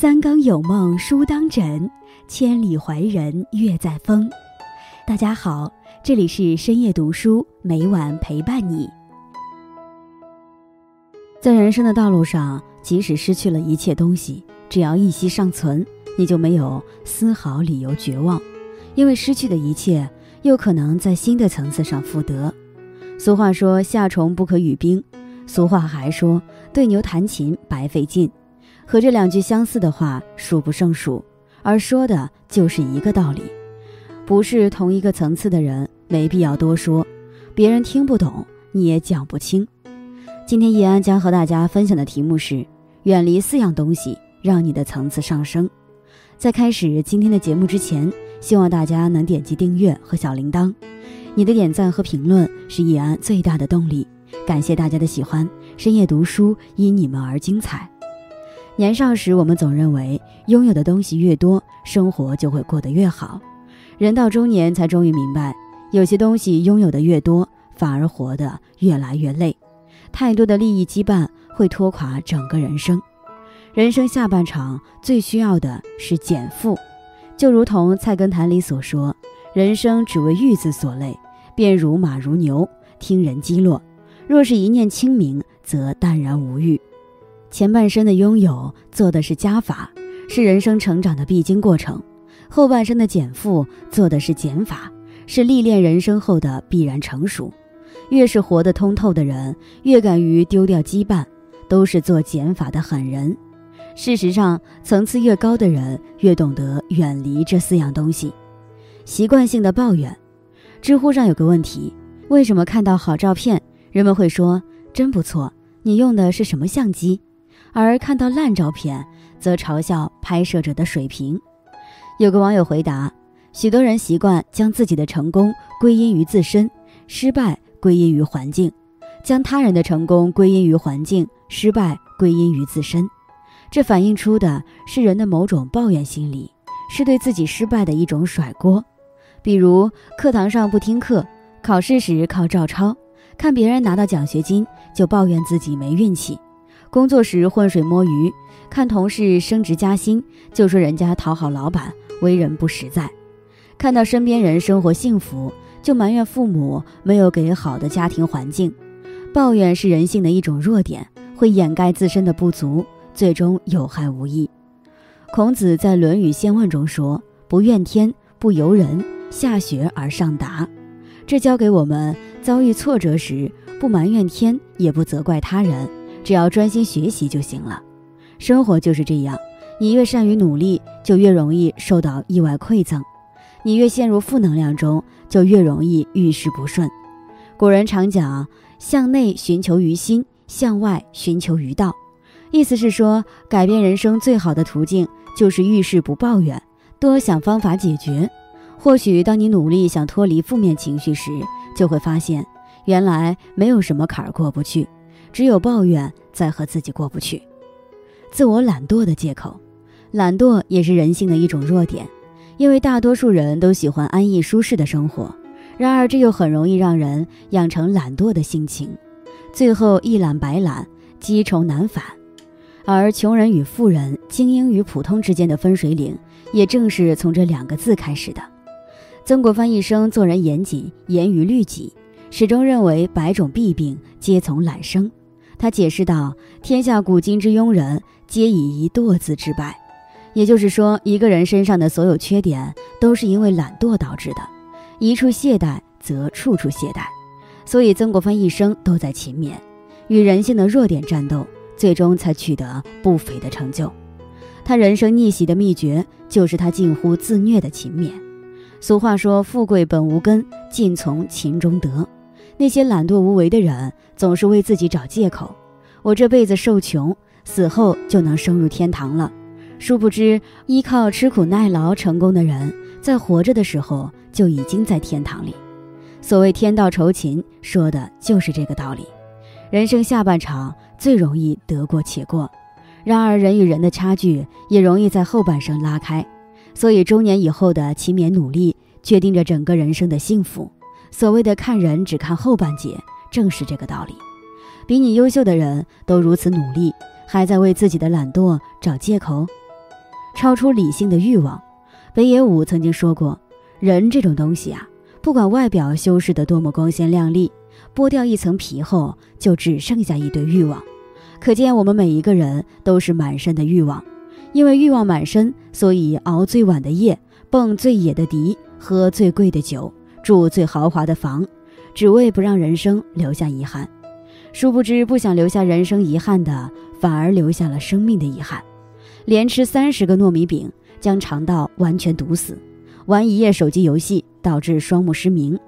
三更有梦书当枕，千里怀人月在风。大家好，这里是深夜读书，每晚陪伴你。在人生的道路上，即使失去了一切东西，只要一息尚存，你就没有丝毫理由绝望，因为失去的一切，又可能在新的层次上复得。俗话说：“夏虫不可语冰。”俗话还说：“对牛弹琴白费劲。”和这两句相似的话数不胜数，而说的就是一个道理。不是同一个层次的人，没必要多说，别人听不懂，你也讲不清。今天易安将和大家分享的题目是：远离四样东西，让你的层次上升。在开始今天的节目之前，希望大家能点击订阅和小铃铛，你的点赞和评论是易安最大的动力。感谢大家的喜欢，深夜读书因你们而精彩。年少时，我们总认为拥有的东西越多，生活就会过得越好。人到中年，才终于明白，有些东西拥有的越多，反而活得越来越累。太多的利益羁绊会拖垮整个人生。人生下半场最需要的是减负。就如同《菜根谭》里所说：“人生只为欲字所累，便如马如牛，听人击落。若是一念清明，则淡然无欲。”前半生的拥有做的是加法，是人生成长的必经过程；后半生的减负做的是减法，是历练人生后的必然成熟。越是活得通透的人，越敢于丢掉羁绊，都是做减法的狠人。事实上，层次越高的人，越懂得远离这四样东西。习惯性的抱怨，知乎上有个问题：为什么看到好照片，人们会说真不错？你用的是什么相机？而看到烂照片，则嘲笑拍摄者的水平。有个网友回答：许多人习惯将自己的成功归因于自身，失败归因于环境；将他人的成功归因于环境，失败归因于自身。这反映出的是人的某种抱怨心理，是对自己失败的一种甩锅。比如课堂上不听课，考试时靠照抄，看别人拿到奖学金就抱怨自己没运气。工作时浑水摸鱼，看同事升职加薪就说人家讨好老板，为人不实在；看到身边人生活幸福，就埋怨父母没有给好的家庭环境。抱怨是人性的一种弱点，会掩盖自身的不足，最终有害无益。孔子在《论语先问》中说：“不怨天，不尤人，下学而上达。”这教给我们，遭遇挫折时不埋怨天，也不责怪他人。只要专心学习就行了。生活就是这样，你越善于努力，就越容易受到意外馈赠；你越陷入负能量中，就越容易遇事不顺。古人常讲“向内寻求于心，向外寻求于道”，意思是说，改变人生最好的途径就是遇事不抱怨，多想方法解决。或许当你努力想脱离负面情绪时，就会发现，原来没有什么坎儿过不去。只有抱怨在和自己过不去，自我懒惰的借口，懒惰也是人性的一种弱点，因为大多数人都喜欢安逸舒适的生活，然而这又很容易让人养成懒惰的性情，最后一懒百懒，积重难返。而穷人与富人、精英与普通之间的分水岭，也正是从这两个字开始的。曾国藩一生做人严谨，严于律己，始终认为百种弊病皆从懒生。他解释道：“天下古今之庸人，皆以一惰字致败。也就是说，一个人身上的所有缺点，都是因为懒惰导致的。一处懈怠，则处处懈怠。所以，曾国藩一生都在勤勉，与人性的弱点战斗，最终才取得不菲的成就。他人生逆袭的秘诀，就是他近乎自虐的勤勉。俗话说：‘富贵本无根，尽从勤中得。’那些懒惰无为的人，总是为自己找借口。我这辈子受穷，死后就能升入天堂了。殊不知，依靠吃苦耐劳成功的人，在活着的时候就已经在天堂里。所谓天道酬勤，说的就是这个道理。人生下半场最容易得过且过，然而人与人的差距也容易在后半生拉开。所以，中年以后的勤勉努力，决定着整个人生的幸福。所谓的看人只看后半截，正是这个道理。比你优秀的人都如此努力，还在为自己的懒惰找借口。超出理性的欲望。北野武曾经说过：“人这种东西啊，不管外表修饰得多么光鲜亮丽，剥掉一层皮后，就只剩下一堆欲望。”可见，我们每一个人都是满身的欲望。因为欲望满身，所以熬最晚的夜，蹦最野的迪，喝最贵的酒，住最豪华的房，只为不让人生留下遗憾。殊不知，不想留下人生遗憾的，反而留下了生命的遗憾。连吃三十个糯米饼。将肠道完全堵死，玩一夜手机游戏导致双目失明，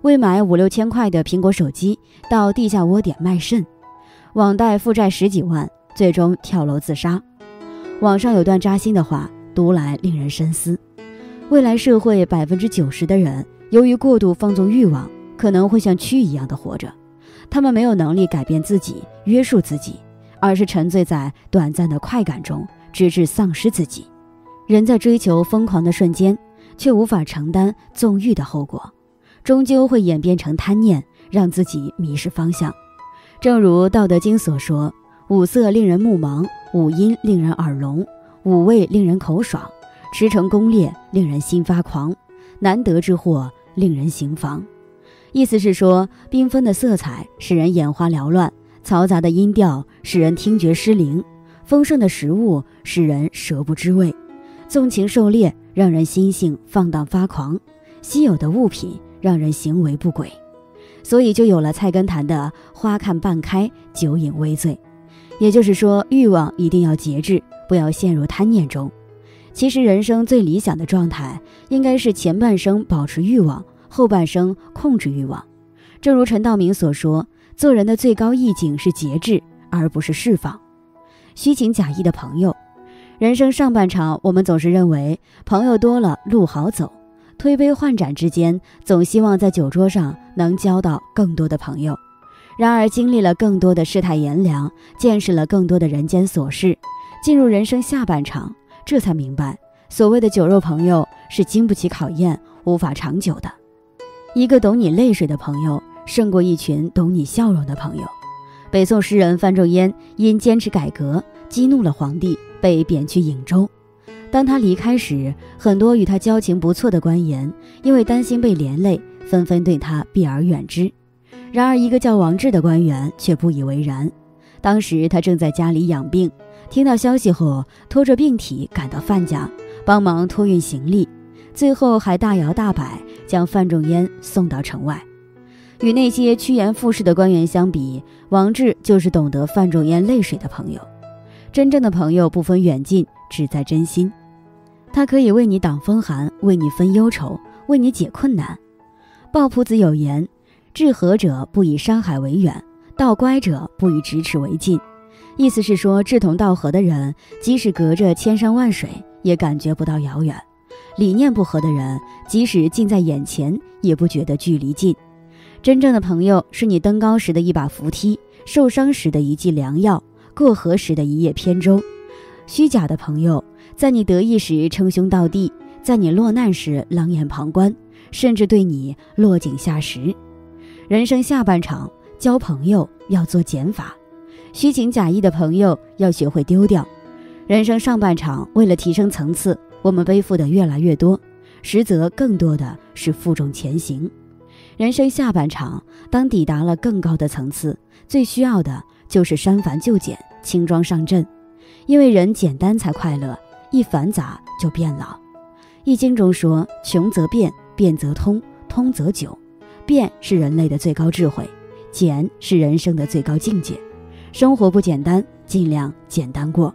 为买五六千块的苹果手机到地下窝点卖肾，网贷负债十几万，最终跳楼自杀。网上有段扎心的话，读来令人深思：未来社会百分之九十的人，由于过度放纵欲望，可能会像蛆一样的活着，他们没有能力改变自己、约束自己，而是沉醉在短暂的快感中，直至丧失自己。人在追求疯狂的瞬间，却无法承担纵欲的后果，终究会演变成贪念，让自己迷失方向。正如《道德经》所说：“五色令人目盲，五音令人耳聋，五味令人口爽，驰骋攻略令人心发狂，难得之货令人行妨。”意思是说，缤纷的色彩使人眼花缭乱，嘈杂的音调使人听觉失灵，丰盛的食物使人舌不知味。纵情狩猎让人心性放荡发狂，稀有的物品让人行为不轨，所以就有了菜根谭的“花看半开，酒饮微醉”。也就是说，欲望一定要节制，不要陷入贪念中。其实，人生最理想的状态应该是前半生保持欲望，后半生控制欲望。正如陈道明所说：“做人的最高意境是节制，而不是释放。”虚情假意的朋友。人生上半场，我们总是认为朋友多了路好走，推杯换盏之间，总希望在酒桌上能交到更多的朋友。然而，经历了更多的世态炎凉，见识了更多的人间琐事，进入人生下半场，这才明白，所谓的酒肉朋友是经不起考验、无法长久的。一个懂你泪水的朋友，胜过一群懂你笑容的朋友。北宋诗人范仲淹因坚持改革，激怒了皇帝。被贬去颍州，当他离开时，很多与他交情不错的官员因为担心被连累，纷纷对他避而远之。然而，一个叫王志的官员却不以为然。当时他正在家里养病，听到消息后，拖着病体赶到范家，帮忙托运行李，最后还大摇大摆将范仲淹送到城外。与那些趋炎附势的官员相比，王志就是懂得范仲淹泪水的朋友。真正的朋友不分远近，只在真心。他可以为你挡风寒，为你分忧愁，为你解困难。鲍朴子有言：“志合者不以山海为远，道乖者不以咫尺为近。”意思是说，志同道合的人，即使隔着千山万水，也感觉不到遥远；理念不合的人，即使近在眼前，也不觉得距离近。真正的朋友，是你登高时的一把扶梯，受伤时的一剂良药。过河时的一叶扁舟，虚假的朋友在你得意时称兄道弟，在你落难时冷眼旁观，甚至对你落井下石。人生下半场交朋友要做减法，虚情假意的朋友要学会丢掉。人生上半场为了提升层次，我们背负的越来越多，实则更多的是负重前行。人生下半场，当抵达了更高的层次，最需要的就是删繁就简。轻装上阵，因为人简单才快乐，一繁杂就变老。易经中说：“穷则变，变则通，通则久。”变是人类的最高智慧，简是人生的最高境界。生活不简单，尽量简单过。